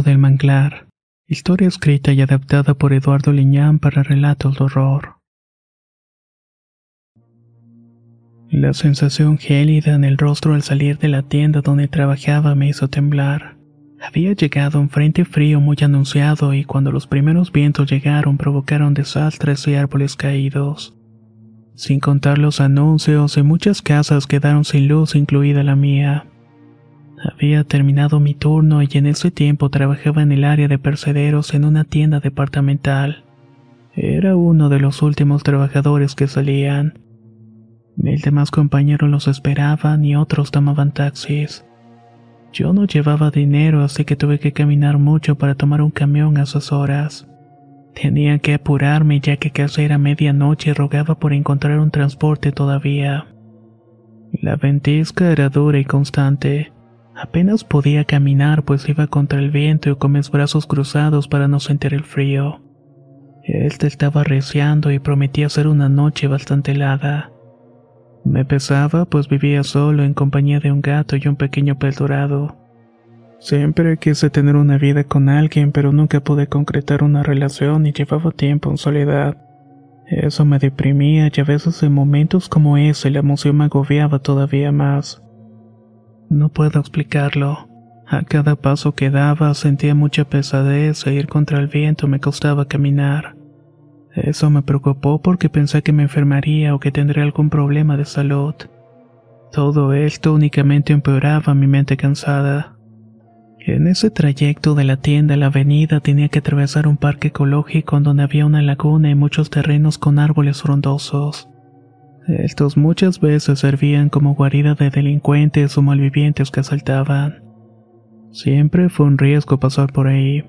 Del manglar. Historia escrita y adaptada por Eduardo Liñán para relatos de horror. La sensación gélida en el rostro al salir de la tienda donde trabajaba me hizo temblar. Había llegado un frente frío muy anunciado y cuando los primeros vientos llegaron provocaron desastres y árboles caídos. Sin contar los anuncios, en muchas casas quedaron sin luz, incluida la mía. Había terminado mi turno y en ese tiempo trabajaba en el área de percederos en una tienda departamental. Era uno de los últimos trabajadores que salían. Mis demás compañeros los esperaban y otros tomaban taxis. Yo no llevaba dinero, así que tuve que caminar mucho para tomar un camión a esas horas. Tenía que apurarme ya que casi era medianoche y rogaba por encontrar un transporte todavía. La ventisca era dura y constante. Apenas podía caminar pues iba contra el viento y con mis brazos cruzados para no sentir el frío. Este estaba arreciando y prometía ser una noche bastante helada. Me pesaba pues vivía solo en compañía de un gato y un pequeño pez dorado. Siempre quise tener una vida con alguien pero nunca pude concretar una relación y llevaba tiempo en soledad. Eso me deprimía y a veces en momentos como ese la emoción me agobiaba todavía más. No puedo explicarlo. A cada paso que daba sentía mucha pesadez e ir contra el viento me costaba caminar. Eso me preocupó porque pensé que me enfermaría o que tendría algún problema de salud. Todo esto únicamente empeoraba mi mente cansada. En ese trayecto de la tienda a la avenida tenía que atravesar un parque ecológico donde había una laguna y muchos terrenos con árboles frondosos. Estos muchas veces servían como guarida de delincuentes o malvivientes que asaltaban. Siempre fue un riesgo pasar por ahí.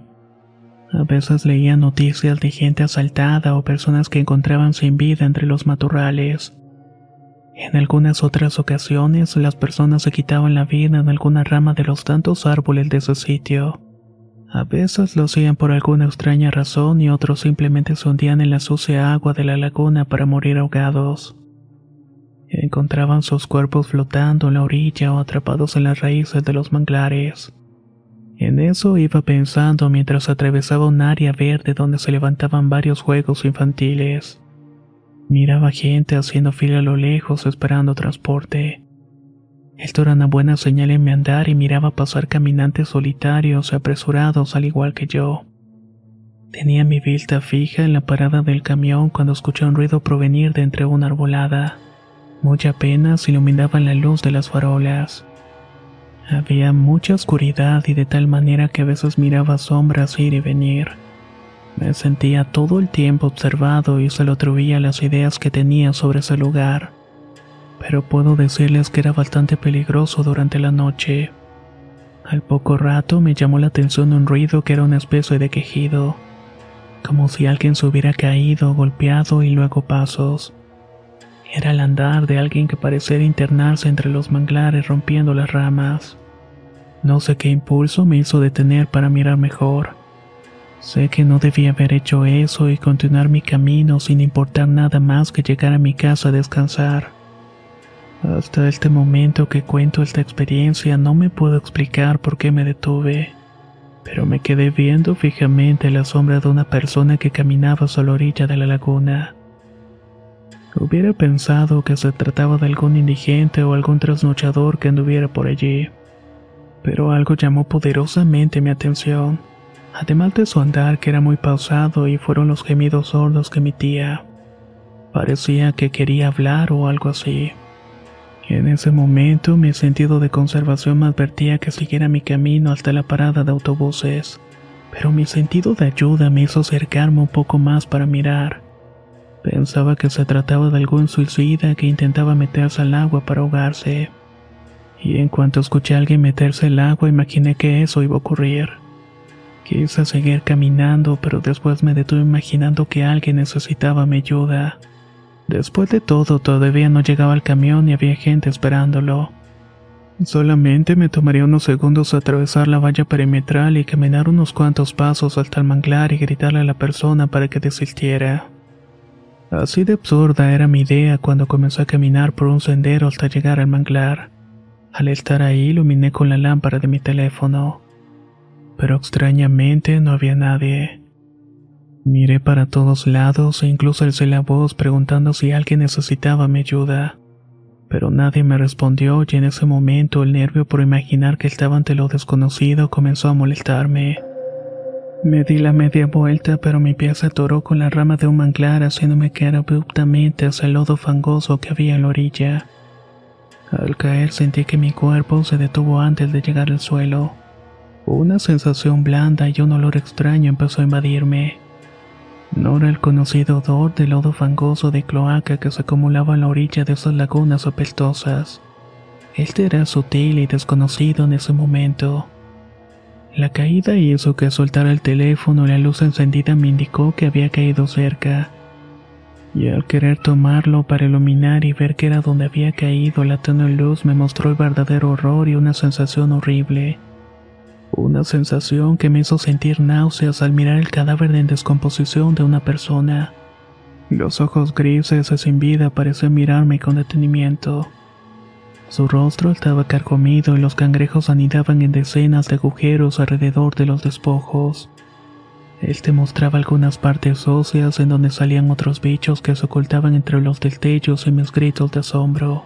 A veces leía noticias de gente asaltada o personas que encontraban sin vida entre los matorrales. En algunas otras ocasiones las personas se quitaban la vida en alguna rama de los tantos árboles de ese sitio. A veces lo hacían por alguna extraña razón y otros simplemente se hundían en la sucia agua de la laguna para morir ahogados. Encontraban sus cuerpos flotando en la orilla o atrapados en las raíces de los manglares. En eso iba pensando mientras atravesaba un área verde donde se levantaban varios juegos infantiles. Miraba gente haciendo fila a lo lejos esperando transporte. Esto era una buena señal en mi andar y miraba pasar caminantes solitarios y apresurados al igual que yo. Tenía mi vista fija en la parada del camión cuando escuché un ruido provenir de entre una arbolada. Mucha apenas iluminaba la luz de las farolas. Había mucha oscuridad y de tal manera que a veces miraba sombras ir y venir. Me sentía todo el tiempo observado y se lo atribuía las ideas que tenía sobre ese lugar. Pero puedo decirles que era bastante peligroso durante la noche. Al poco rato me llamó la atención un ruido que era una especie de quejido, como si alguien se hubiera caído, golpeado y luego pasos. Era el andar de alguien que parecía internarse entre los manglares rompiendo las ramas. No sé qué impulso me hizo detener para mirar mejor. Sé que no debía haber hecho eso y continuar mi camino sin importar nada más que llegar a mi casa a descansar. Hasta este momento que cuento esta experiencia no me puedo explicar por qué me detuve, pero me quedé viendo fijamente la sombra de una persona que caminaba a la orilla de la laguna. Hubiera pensado que se trataba de algún indigente o algún trasnochador que anduviera por allí, pero algo llamó poderosamente mi atención. además de su andar que era muy pausado y fueron los gemidos sordos que emitía. Parecía que quería hablar o algo así. En ese momento mi sentido de conservación me advertía que siguiera mi camino hasta la parada de autobuses, pero mi sentido de ayuda me hizo acercarme un poco más para mirar. Pensaba que se trataba de algún suicida que intentaba meterse al agua para ahogarse. Y en cuanto escuché a alguien meterse al agua imaginé que eso iba a ocurrir. Quise seguir caminando, pero después me detuve imaginando que alguien necesitaba mi ayuda. Después de todo, todavía no llegaba el camión y había gente esperándolo. Solamente me tomaría unos segundos atravesar la valla perimetral y caminar unos cuantos pasos hasta el manglar y gritarle a la persona para que desistiera. Así de absurda era mi idea cuando comencé a caminar por un sendero hasta llegar al manglar. Al estar ahí iluminé con la lámpara de mi teléfono. Pero extrañamente no había nadie. Miré para todos lados e incluso alcé la voz preguntando si alguien necesitaba mi ayuda. Pero nadie me respondió y en ese momento el nervio por imaginar que estaba ante lo desconocido comenzó a molestarme. Me di la media vuelta pero mi pie se atoró con la rama de un manglar haciéndome caer abruptamente hacia el lodo fangoso que había en la orilla. Al caer sentí que mi cuerpo se detuvo antes de llegar al suelo. Una sensación blanda y un olor extraño empezó a invadirme. No era el conocido odor de lodo fangoso de cloaca que se acumulaba en la orilla de esas lagunas apestosas. Este era sutil y desconocido en ese momento. La caída hizo que soltara el teléfono y la luz encendida me indicó que había caído cerca. Y al querer tomarlo para iluminar y ver que era donde había caído, la tenue luz me mostró el verdadero horror y una sensación horrible. Una sensación que me hizo sentir náuseas al mirar el cadáver en descomposición de una persona. Los ojos grises y sin vida parecían mirarme con detenimiento. Su rostro estaba carcomido y los cangrejos anidaban en decenas de agujeros alrededor de los despojos. Este mostraba algunas partes óseas en donde salían otros bichos que se ocultaban entre los destellos y mis gritos de asombro.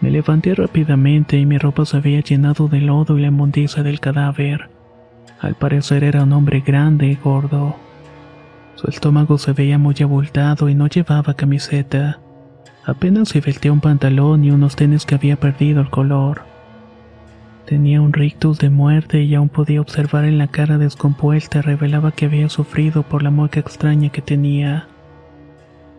Me levanté rápidamente y mi ropa se había llenado de lodo y la inmundicia del cadáver. Al parecer era un hombre grande y gordo. Su estómago se veía muy abultado y no llevaba camiseta. Apenas se vestía un pantalón y unos tenis que había perdido el color. Tenía un rictus de muerte y aún podía observar en la cara descompuesta revelaba que había sufrido por la mueca extraña que tenía.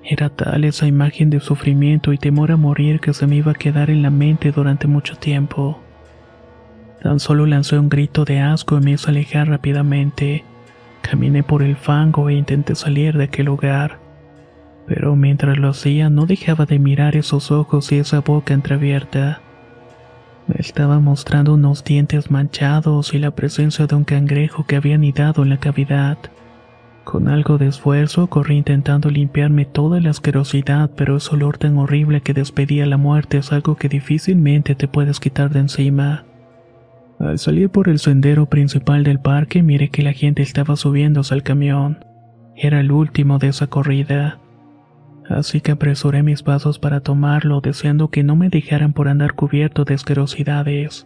Era tal esa imagen de sufrimiento y temor a morir que se me iba a quedar en la mente durante mucho tiempo. Tan solo lancé un grito de asco y me hizo alejar rápidamente. Caminé por el fango e intenté salir de aquel lugar. Pero mientras lo hacía no dejaba de mirar esos ojos y esa boca entreabierta. Me estaba mostrando unos dientes manchados y la presencia de un cangrejo que había anidado en la cavidad. Con algo de esfuerzo corrí intentando limpiarme toda la asquerosidad, pero ese olor tan horrible que despedía la muerte es algo que difícilmente te puedes quitar de encima. Al salir por el sendero principal del parque miré que la gente estaba subiéndose al camión. Era el último de esa corrida. Así que apresuré mis pasos para tomarlo, deseando que no me dejaran por andar cubierto de asquerosidades.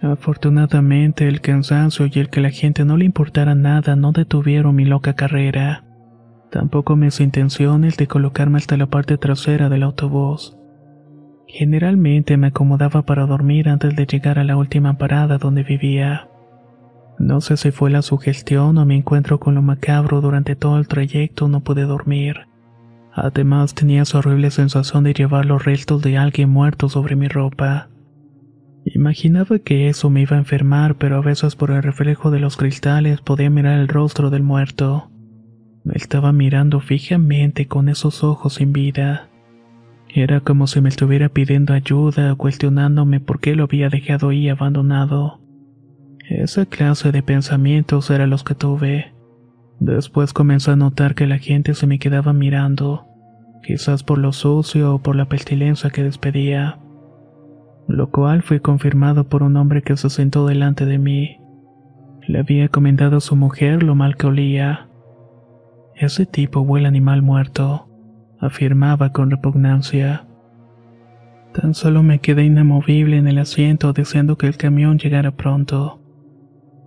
Afortunadamente, el cansancio y el que la gente no le importara nada no detuvieron mi loca carrera. Tampoco mis intenciones de colocarme hasta la parte trasera del autobús. Generalmente me acomodaba para dormir antes de llegar a la última parada donde vivía. No sé si fue la sugestión o mi encuentro con lo macabro durante todo el trayecto no pude dormir. Además tenía esa horrible sensación de llevar los restos de alguien muerto sobre mi ropa. Imaginaba que eso me iba a enfermar, pero a veces por el reflejo de los cristales podía mirar el rostro del muerto. Me estaba mirando fijamente con esos ojos sin vida. Era como si me estuviera pidiendo ayuda o cuestionándome por qué lo había dejado ahí abandonado. Esa clase de pensamientos eran los que tuve. Después comencé a notar que la gente se me quedaba mirando, quizás por lo sucio o por la pestilencia que despedía lo cual fue confirmado por un hombre que se sentó delante de mí. Le había comentado a su mujer lo mal que olía. Ese tipo huele animal muerto, afirmaba con repugnancia. Tan solo me quedé inamovible en el asiento deseando que el camión llegara pronto.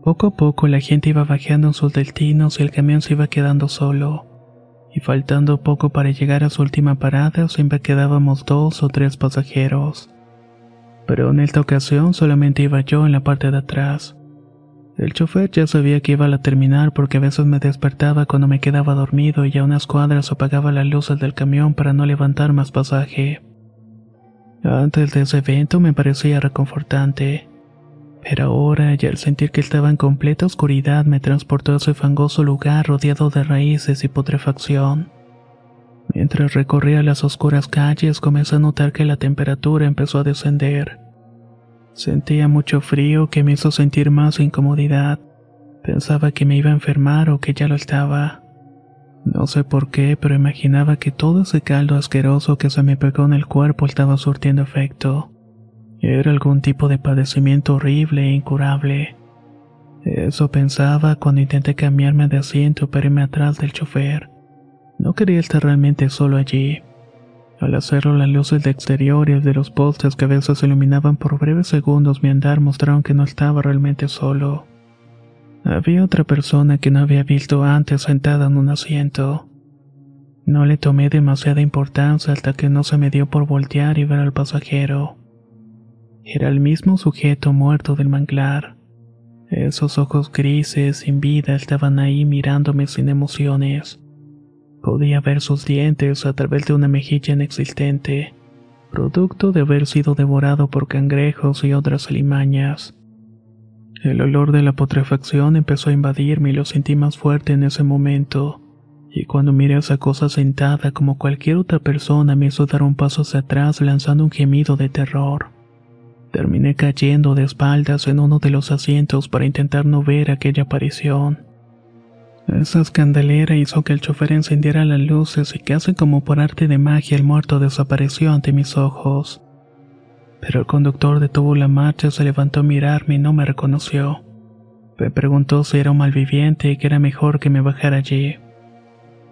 Poco a poco la gente iba bajando en sus destinos y el camión se iba quedando solo. Y faltando poco para llegar a su última parada, siempre quedábamos dos o tres pasajeros pero en esta ocasión solamente iba yo en la parte de atrás. El chofer ya sabía que iba a la terminal porque a veces me despertaba cuando me quedaba dormido y a unas cuadras apagaba las luces del camión para no levantar más pasaje. Antes de ese evento me parecía reconfortante, pero ahora ya al sentir que estaba en completa oscuridad me transportó a ese fangoso lugar rodeado de raíces y putrefacción. Mientras recorría las oscuras calles comencé a notar que la temperatura empezó a descender. Sentía mucho frío que me hizo sentir más incomodidad. Pensaba que me iba a enfermar o que ya lo estaba. No sé por qué, pero imaginaba que todo ese caldo asqueroso que se me pegó en el cuerpo estaba surtiendo efecto. Era algún tipo de padecimiento horrible e incurable. Eso pensaba cuando intenté cambiarme de asiento para irme atrás del chofer. No quería estar realmente solo allí. Al hacerlo, las luces de exteriores de los postes que a veces iluminaban por breves segundos mi andar mostraron que no estaba realmente solo. Había otra persona que no había visto antes sentada en un asiento. No le tomé demasiada importancia hasta que no se me dio por voltear y ver al pasajero. Era el mismo sujeto muerto del manglar. Esos ojos grises sin vida estaban ahí mirándome sin emociones. Podía ver sus dientes a través de una mejilla inexistente, producto de haber sido devorado por cangrejos y otras alimañas. El olor de la putrefacción empezó a invadirme y lo sentí más fuerte en ese momento, y cuando miré a esa cosa sentada como cualquier otra persona me hizo dar un paso hacia atrás lanzando un gemido de terror. Terminé cayendo de espaldas en uno de los asientos para intentar no ver aquella aparición. Esa escandalera hizo que el chofer encendiera las luces y casi como por arte de magia el muerto desapareció ante mis ojos. Pero el conductor detuvo la marcha, se levantó a mirarme y no me reconoció. Me preguntó si era un malviviente y que era mejor que me bajara allí.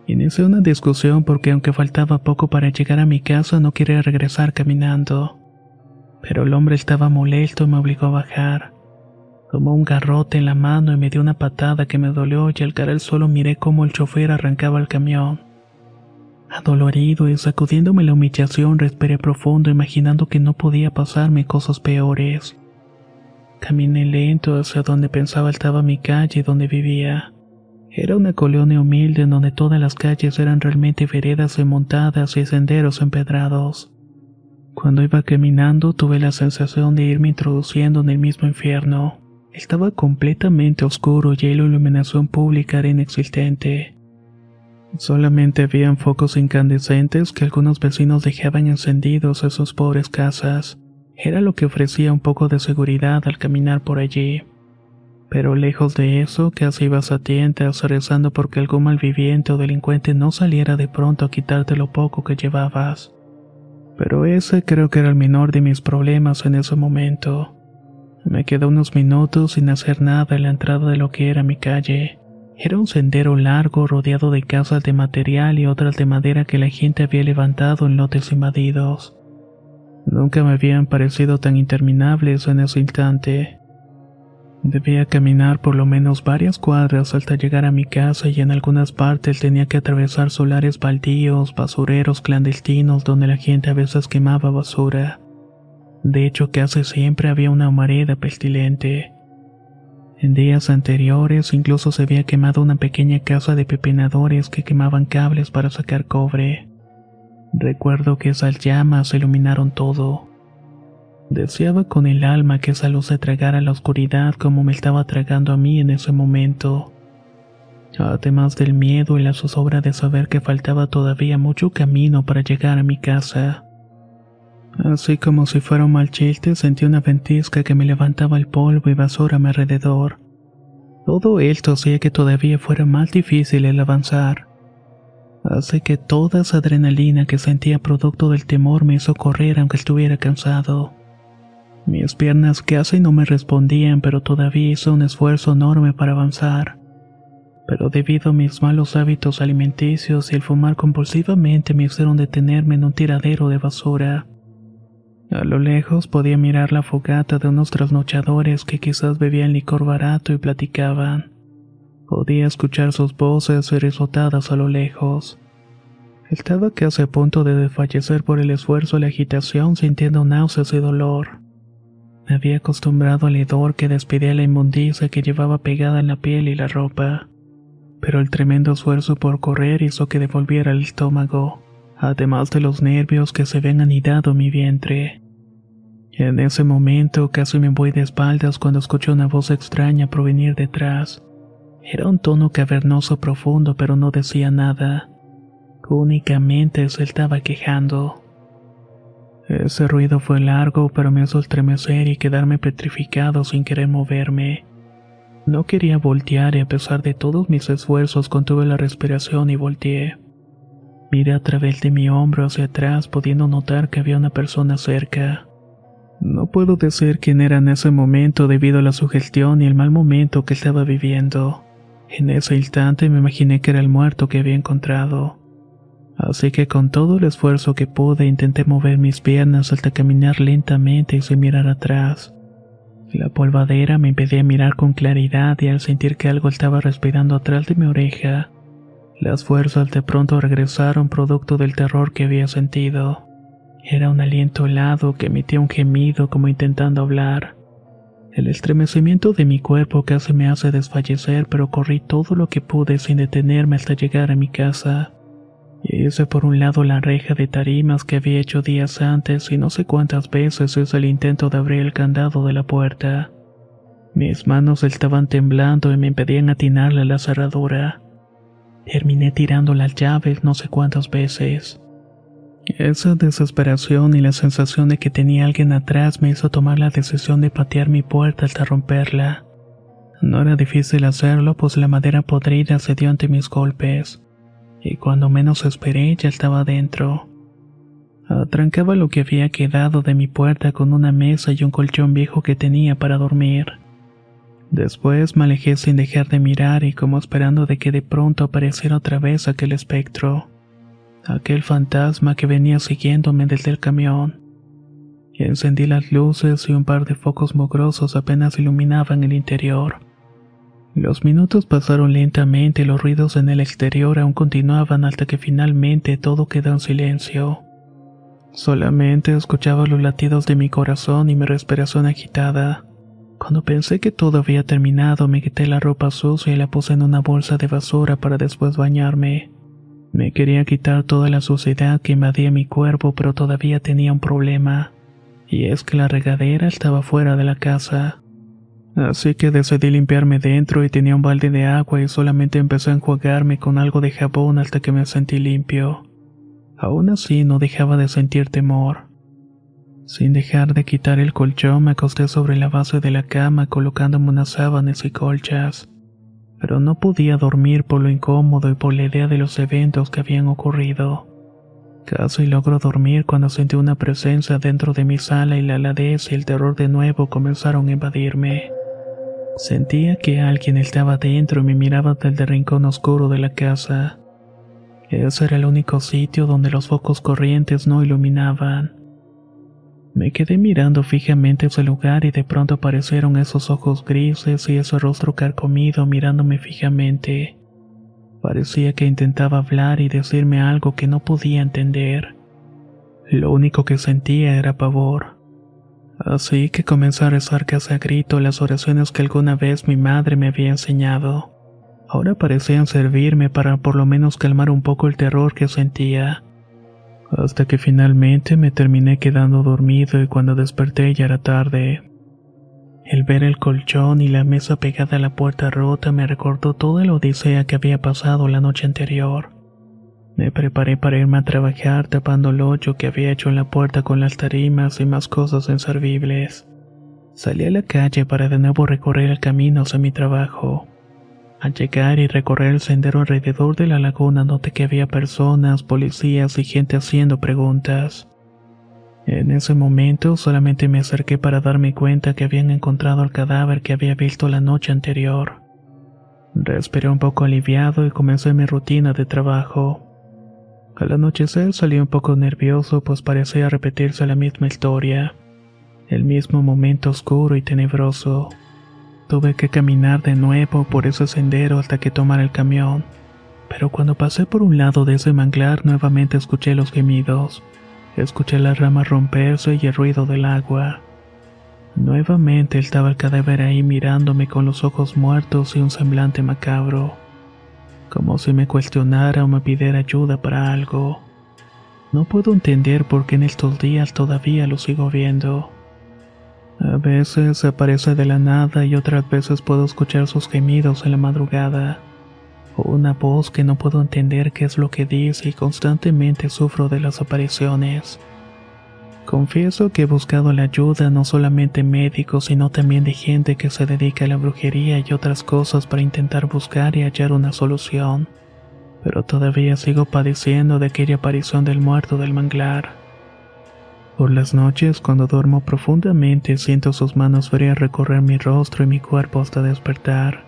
Inicié una discusión porque aunque faltaba poco para llegar a mi casa no quería regresar caminando. Pero el hombre estaba molesto y me obligó a bajar. Tomó un garrote en la mano y me dio una patada que me dolió y al caer al suelo miré cómo el chofer arrancaba el camión. Adolorido y sacudiéndome la humillación respiré profundo imaginando que no podía pasarme cosas peores. Caminé lento hacia donde pensaba estaba mi calle donde vivía. Era una colonia humilde en donde todas las calles eran realmente veredas montadas y senderos empedrados. Cuando iba caminando tuve la sensación de irme introduciendo en el mismo infierno. Estaba completamente oscuro y la iluminación pública era inexistente. Solamente habían focos incandescentes que algunos vecinos dejaban encendidos en sus pobres casas. Era lo que ofrecía un poco de seguridad al caminar por allí. Pero lejos de eso, casi ibas a tientas rezando porque algún malviviente o delincuente no saliera de pronto a quitarte lo poco que llevabas. Pero ese creo que era el menor de mis problemas en ese momento. Me quedé unos minutos sin hacer nada en la entrada de lo que era mi calle. Era un sendero largo rodeado de casas de material y otras de madera que la gente había levantado en lotes invadidos. Nunca me habían parecido tan interminables en ese instante. Debía caminar por lo menos varias cuadras hasta llegar a mi casa y en algunas partes tenía que atravesar solares baldíos, basureros clandestinos donde la gente a veces quemaba basura. De hecho, casi siempre había una humareda pestilente. En días anteriores incluso se había quemado una pequeña casa de pepenadores que quemaban cables para sacar cobre. Recuerdo que esas llamas iluminaron todo. Deseaba con el alma que esa luz se tragara la oscuridad como me estaba tragando a mí en ese momento. Además del miedo y la zozobra de saber que faltaba todavía mucho camino para llegar a mi casa. Así como si fuera un mal chiste, sentí una ventisca que me levantaba el polvo y basura a mi alrededor. Todo esto hacía que todavía fuera más difícil el avanzar. Así que toda esa adrenalina que sentía producto del temor me hizo correr aunque estuviera cansado. Mis piernas casi no me respondían, pero todavía hice un esfuerzo enorme para avanzar. Pero debido a mis malos hábitos alimenticios y el fumar compulsivamente me hicieron detenerme en un tiradero de basura. A lo lejos podía mirar la fogata de unos trasnochadores que quizás bebían licor barato y platicaban. Podía escuchar sus voces risotadas a lo lejos. Estaba casi a punto de desfallecer por el esfuerzo y la agitación sintiendo náuseas y dolor. Me había acostumbrado al hedor que despedía la inmundicia que llevaba pegada en la piel y la ropa. Pero el tremendo esfuerzo por correr hizo que devolviera el estómago, además de los nervios que se habían anidado en mi vientre. En ese momento casi me voy de espaldas cuando escuché una voz extraña provenir detrás. Era un tono cavernoso profundo pero no decía nada. Únicamente se estaba quejando. Ese ruido fue largo, pero me hizo estremecer y quedarme petrificado sin querer moverme. No quería voltear y a pesar de todos mis esfuerzos contuve la respiración y volteé. Miré a través de mi hombro hacia atrás pudiendo notar que había una persona cerca. No puedo decir quién era en ese momento debido a la sugestión y el mal momento que estaba viviendo. En ese instante me imaginé que era el muerto que había encontrado. Así que con todo el esfuerzo que pude intenté mover mis piernas hasta caminar lentamente y sin mirar atrás. La polvadera me impedía mirar con claridad y al sentir que algo estaba respirando atrás de mi oreja, las fuerzas de pronto regresaron producto del terror que había sentido. Era un aliento helado que emitía un gemido como intentando hablar. El estremecimiento de mi cuerpo casi me hace desfallecer, pero corrí todo lo que pude sin detenerme hasta llegar a mi casa. Hice por un lado la reja de tarimas que había hecho días antes y no sé cuántas veces hice el intento de abrir el candado de la puerta. Mis manos estaban temblando y me impedían atinarle la cerradura. Terminé tirando las llaves no sé cuántas veces. Esa desesperación y la sensación de que tenía alguien atrás me hizo tomar la decisión de patear mi puerta hasta romperla. No era difícil hacerlo, pues la madera podrida cedió ante mis golpes y cuando menos esperé ya estaba dentro. Atrancaba lo que había quedado de mi puerta con una mesa y un colchón viejo que tenía para dormir. Después me alejé sin dejar de mirar y como esperando de que de pronto apareciera otra vez aquel espectro, aquel fantasma que venía siguiéndome desde el camión. Encendí las luces y un par de focos mugrosos apenas iluminaban el interior. Los minutos pasaron lentamente y los ruidos en el exterior aún continuaban hasta que finalmente todo quedó en silencio. Solamente escuchaba los latidos de mi corazón y mi respiración agitada. Cuando pensé que todo había terminado, me quité la ropa sucia y la puse en una bolsa de basura para después bañarme. Me quería quitar toda la suciedad que invadía mi cuerpo, pero todavía tenía un problema. Y es que la regadera estaba fuera de la casa. Así que decidí limpiarme dentro y tenía un balde de agua y solamente empecé a enjuagarme con algo de jabón hasta que me sentí limpio. Aún así no dejaba de sentir temor. Sin dejar de quitar el colchón, me acosté sobre la base de la cama colocándome unas sábanas y colchas. Pero no podía dormir por lo incómodo y por la idea de los eventos que habían ocurrido. Casi logro dormir cuando sentí una presencia dentro de mi sala y la aladez y el terror de nuevo comenzaron a invadirme. Sentía que alguien estaba dentro y me miraba desde el rincón oscuro de la casa. Ese era el único sitio donde los focos corrientes no iluminaban. Me quedé mirando fijamente ese lugar y de pronto aparecieron esos ojos grises y ese rostro carcomido mirándome fijamente. Parecía que intentaba hablar y decirme algo que no podía entender. Lo único que sentía era pavor. Así que comencé a rezar casi a grito las oraciones que alguna vez mi madre me había enseñado. Ahora parecían servirme para por lo menos calmar un poco el terror que sentía hasta que finalmente me terminé quedando dormido y cuando desperté ya era tarde. El ver el colchón y la mesa pegada a la puerta rota me recordó toda la odisea que había pasado la noche anterior. Me preparé para irme a trabajar tapando el hoyo que había hecho en la puerta con las tarimas y más cosas inservibles. Salí a la calle para de nuevo recorrer el camino hacia mi trabajo. Al llegar y recorrer el sendero alrededor de la laguna noté que había personas, policías y gente haciendo preguntas. En ese momento solamente me acerqué para darme cuenta que habían encontrado el cadáver que había visto la noche anterior. Respiré un poco aliviado y comencé mi rutina de trabajo. Al anochecer salí un poco nervioso pues parecía repetirse la misma historia, el mismo momento oscuro y tenebroso. Tuve que caminar de nuevo por ese sendero hasta que tomara el camión. Pero cuando pasé por un lado de ese manglar nuevamente escuché los gemidos. Escuché las ramas romperse y el ruido del agua. Nuevamente estaba el cadáver ahí mirándome con los ojos muertos y un semblante macabro. Como si me cuestionara o me pidiera ayuda para algo. No puedo entender por qué en estos días todavía lo sigo viendo. A veces aparece de la nada y otras veces puedo escuchar sus gemidos en la madrugada. Una voz que no puedo entender qué es lo que dice y constantemente sufro de las apariciones. Confieso que he buscado la ayuda no solamente médicos, sino también de gente que se dedica a la brujería y otras cosas para intentar buscar y hallar una solución. Pero todavía sigo padeciendo de aquella aparición del muerto del manglar. Por las noches, cuando duermo profundamente, siento sus manos frías recorrer mi rostro y mi cuerpo hasta despertar.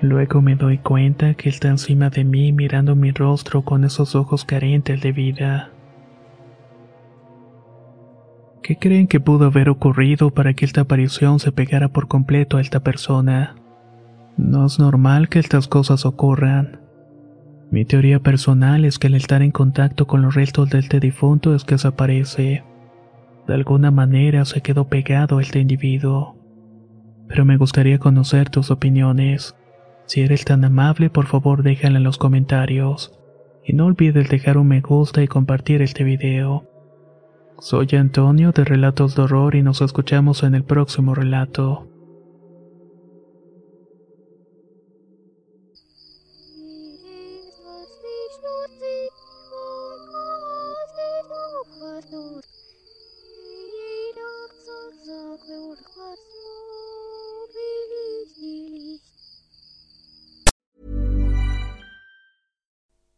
Luego me doy cuenta que está encima de mí mirando mi rostro con esos ojos carentes de vida. ¿Qué creen que pudo haber ocurrido para que esta aparición se pegara por completo a esta persona? No es normal que estas cosas ocurran. Mi teoría personal es que al estar en contacto con los restos del este difunto es que desaparece. De alguna manera se quedó pegado a este individuo. Pero me gustaría conocer tus opiniones. Si eres tan amable, por favor déjala en los comentarios. Y no olvides dejar un me gusta y compartir este video. Soy Antonio de Relatos de Horror y nos escuchamos en el próximo relato.